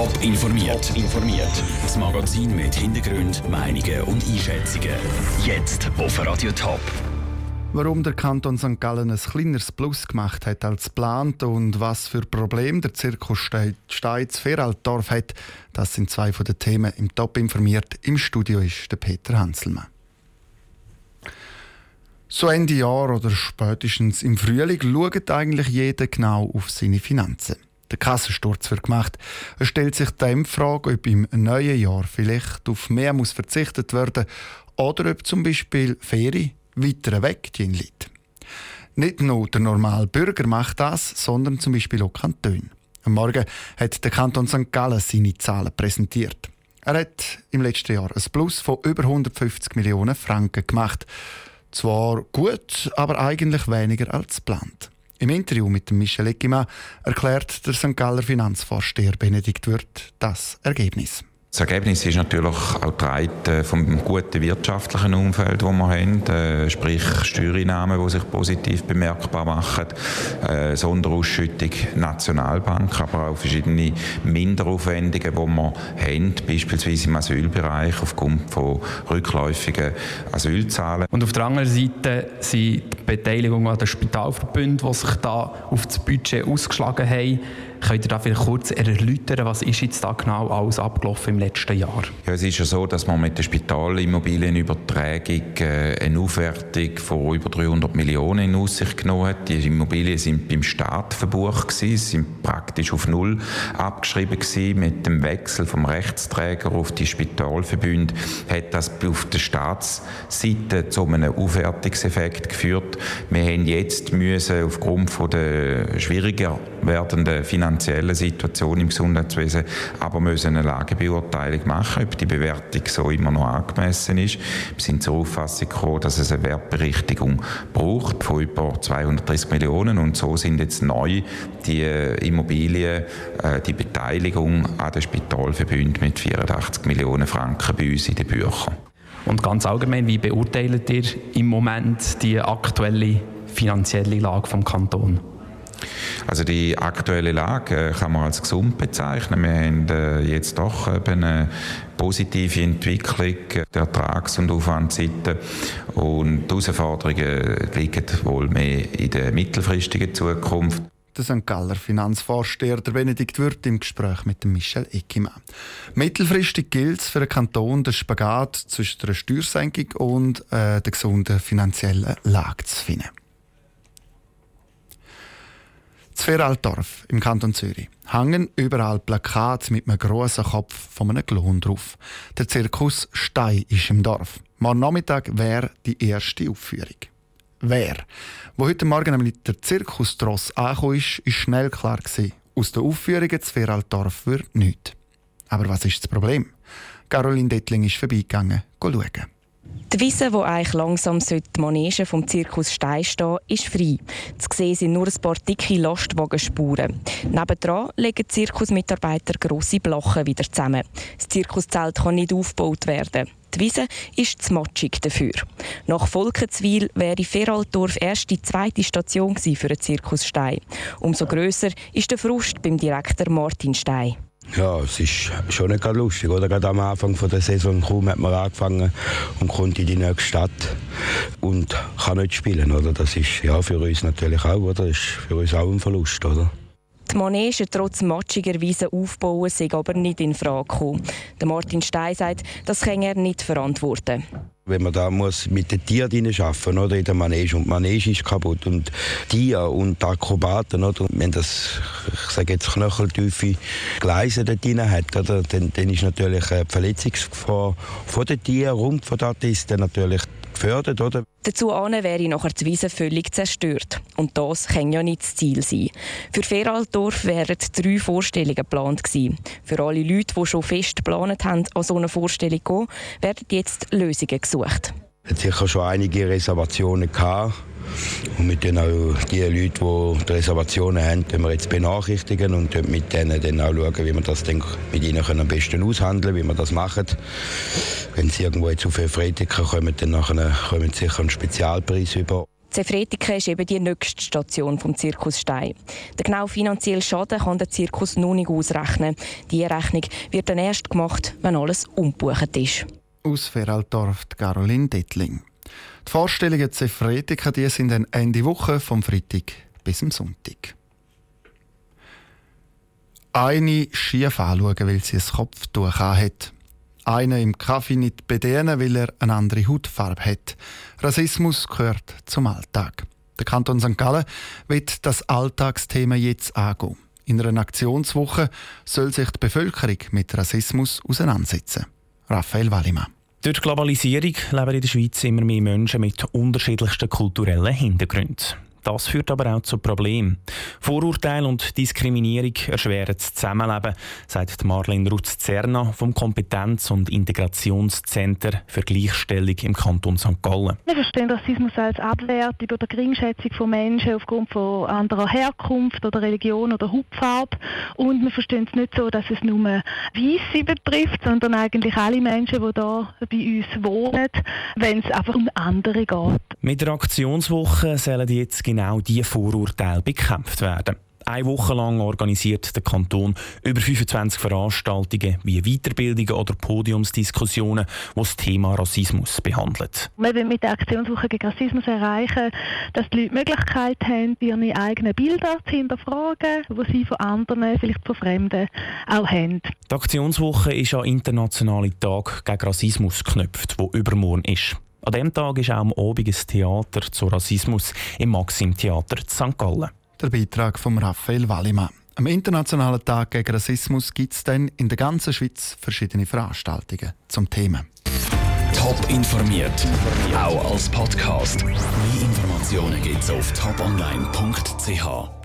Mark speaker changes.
Speaker 1: Top informiert. informiert. Das Magazin mit Hintergrund, Meinungen und Einschätzungen. Jetzt auf Radio Top.
Speaker 2: Warum der Kanton St. Gallen ein kleineres Plus gemacht hat als geplant und was für Probleme der Zirkus Steiz Feraltdorf hat, das sind zwei von den Themen im Top informiert. Im Studio ist der Peter Hanselmann. So Ende Jahr oder spätestens im Frühling schaut eigentlich jeder genau auf seine Finanzen. Der Kassensturz wird gemacht. Es stellt sich dann die Frage, ob im neuen Jahr vielleicht auf mehr muss verzichtet werden oder ob zum Beispiel Ferien weiter weg liegt. Nicht nur der normale Bürger macht das, sondern zum Beispiel auch Kantone. Am Morgen hat der Kanton St. Gallen seine Zahlen präsentiert. Er hat im letzten Jahr ein Plus von über 150 Millionen Franken gemacht. Zwar gut, aber eigentlich weniger als geplant. Im Interview mit Michel Eckimann erklärt der St. Galler Finanzvorsteher Benedikt Wirth das Ergebnis.
Speaker 3: Das Ergebnis ist natürlich auch getragen vom guten wirtschaftlichen Umfeld, das wir haben, äh, sprich Steuereinnahmen, die sich positiv bemerkbar machen, äh, Sonderausschüttung Nationalbank, aber auch verschiedene Minderaufwendungen, die wir haben, beispielsweise im Asylbereich aufgrund von rückläufigen Asylzahlen.
Speaker 4: Und auf der anderen Seite sind die Beteiligungen an den Spitalverbünden, die sich da auf das Budget ausgeschlagen haben, Könnt ihr da vielleicht kurz erläutern, was ist jetzt da genau alles abgelaufen im letzten Jahr?
Speaker 3: Ja, es ist ja so, dass man mit der Spitalimmobilienübertragung äh, eine Aufwertung von über 300 Millionen in Aussicht genommen hat. Die Immobilien sind beim Staat verbucht gewesen, sind praktisch auf Null abgeschrieben gewesen. Mit dem Wechsel vom Rechtsträger auf die Spitalverbünde hat das auf der Staatsseite zu einem Aufwertungseffekt geführt. Wir haben jetzt müssen aufgrund von der schwieriger werdenden Finanzierung finanziellen Situation im Gesundheitswesen aber müssen eine Lagebeurteilung machen, ob die Bewertung so immer noch angemessen ist. Wir sind zur Auffassung gekommen, dass es eine Wertberichtigung braucht von über 230 Millionen und so sind jetzt neu die Immobilien, äh, die Beteiligung an den Spitalverbünden mit 84 Millionen Franken bei uns in den Büchern.
Speaker 4: Und ganz allgemein, wie beurteilt ihr im Moment die aktuelle finanzielle Lage vom Kanton?
Speaker 3: Also die aktuelle Lage äh, kann man als gesund bezeichnen. Wir haben äh, jetzt doch eine positive Entwicklung der Ertrags- und Aufwandseite und die Herausforderungen liegen wohl mehr in der mittelfristigen Zukunft.
Speaker 2: Der St. Galler Finanzvorsteher der Benedikt Wirth im Gespräch mit Michel Eckimann. Mittelfristig gilt es für den Kanton, den Spagat zwischen der Steuersenkung und äh, der gesunden finanziellen Lage zu finden. Zweraltdorf im Kanton Zürich hängen überall Plakate mit einem grossen Kopf von einem Klon drauf. Der Zirkus Stein ist im Dorf. Morgen Nachmittag wäre die erste Aufführung. Wer? Wo heute Morgen nämlich der Zirkustross angekommen ist, ist schnell klar gewesen. Aus den Aufführungen zu Zweraltdorf wird nichts. Aber was ist das Problem? Caroline Dettling ist vorbeigegangen, schauen.
Speaker 5: Die Wiese, wo eigentlich langsam die Manege vom Zirkus Stein stehen, ist frei. Zu sehen sind nur ein paar dicke Lastwagenspuren. Nebendran legen Zirkusmitarbeiter grosse Blachen wieder zusammen. Das Zirkuszelt kann nicht aufgebaut werden. Die Wiese ist zu matschig dafür. Nach Volkenswil wäre Feraldorf erst die zweite Station für den Zirkus Stein. Umso grösser ist der Frust beim Direktor Martin Stein.
Speaker 6: Ja, es ist schon nicht lustig. Oder? Gerade am Anfang der Saison kaum hat man angefangen und kommt in die nächste Stadt und kann nicht spielen. Oder? Das ist ja, für uns natürlich auch, oder? Das ist für uns auch ein Verlust. Oder?
Speaker 5: Die Manege trotz matschiger Wiese aufbauen, sei aber nicht in Frage gekommen. Martin Stein sagt, das kann er nicht verantworten.
Speaker 6: Wenn man da muss mit den Tieren arbeiten oder? In der Manege. Und die Manege ist kaputt. Und Tiere und die Akrobaten oder? Wenn das ich sage jetzt knöcheltiefe Gleise dort drin hat oder? Dann, dann ist natürlich die Verletzungsgefahr von den Tieren und von den Artisten natürlich gefördert, oder?
Speaker 5: Dazu wäre nachher die Wiese völlig zerstört. Und das kann ja nicht das Ziel sein. Für Feraldorf wären drei Vorstellungen geplant gewesen. Für alle Leute, die schon fest geplant haben, an so eine Vorstellung zu gehen, werden jetzt Lösungen gesucht.
Speaker 6: Es hat sicher schon einige Reservationen gehabt. Und mit den auch die Leute, die die Reservationen haben, können wir jetzt benachrichtigen und mit denen dann auch schauen, wie wir das dann mit ihnen am besten aushandeln wie wir das machen. Wenn sie irgendwo jetzt auf Freitag kommen, dann nachher kommen sie sicher einen Spezialpreis über.
Speaker 5: Zefretiken ist eben die nächste Station vom Zirkus Stein. Den genau finanziellen Schaden kann der Zirkus noch nicht ausrechnen. Die Rechnung wird dann erst gemacht, wenn alles umgebucht ist.
Speaker 2: Aus Feraldorf Caroline Dettling. Die Vorstellungen Zefretiken die sind dann Ende Woche vom Freitag bis zum Sonntag. Eine schief anschauen, weil sie ein Kopftuch hat. Einer im Kaffee nicht bedienen, weil er eine andere Hautfarbe hat. Rassismus gehört zum Alltag. Der Kanton St. Gallen wird das Alltagsthema jetzt angehen. In einer Aktionswoche soll sich die Bevölkerung mit Rassismus auseinandersetzen. Raphael Wallimann.
Speaker 7: Durch die Globalisierung leben in der Schweiz immer mehr Menschen mit unterschiedlichsten kulturellen Hintergründen. Das führt aber auch zu Problemen. Vorurteile und Diskriminierung erschweren das Zusammenleben, sagt Marlene Rutz-Zerna vom Kompetenz- und Integrationscenter für Gleichstellung im Kanton St. Gallen.
Speaker 8: Wir verstehen Rassismus als Abwertung oder Geringschätzung von Menschen aufgrund von anderer Herkunft oder Religion oder Hautfarbe. Und wir verstehen es nicht so, dass es nur Weisse betrifft, sondern eigentlich alle Menschen, die hier bei uns wohnen, wenn es einfach um andere geht.
Speaker 7: Mit der Aktionswoche sollen jetzt genau diese Vorurteile bekämpft werden. Eine Woche lang organisiert der Kanton über 25 Veranstaltungen wie Weiterbildungen oder Podiumsdiskussionen, die das Thema Rassismus behandelt.
Speaker 8: Wir wollen mit der Aktionswoche gegen Rassismus erreichen, dass die Leute die Möglichkeit haben, ihre eigenen Bilder zu hinterfragen, die sie von anderen, vielleicht von Fremden, auch haben.
Speaker 7: Die Aktionswoche ist an internationale Tag gegen Rassismus geknüpft, wo übermorgen ist. An diesem Tag ist auch am Abend ein Theater zu Rassismus im Maxim Theater St. Gallen.
Speaker 2: Der Beitrag von Raphael Wallimann. Am Internationalen Tag gegen Rassismus gibt es dann in der ganzen Schweiz verschiedene Veranstaltungen zum Thema.
Speaker 1: Top informiert, auch als Podcast. Mehr Informationen gibt es auf toponline.ch.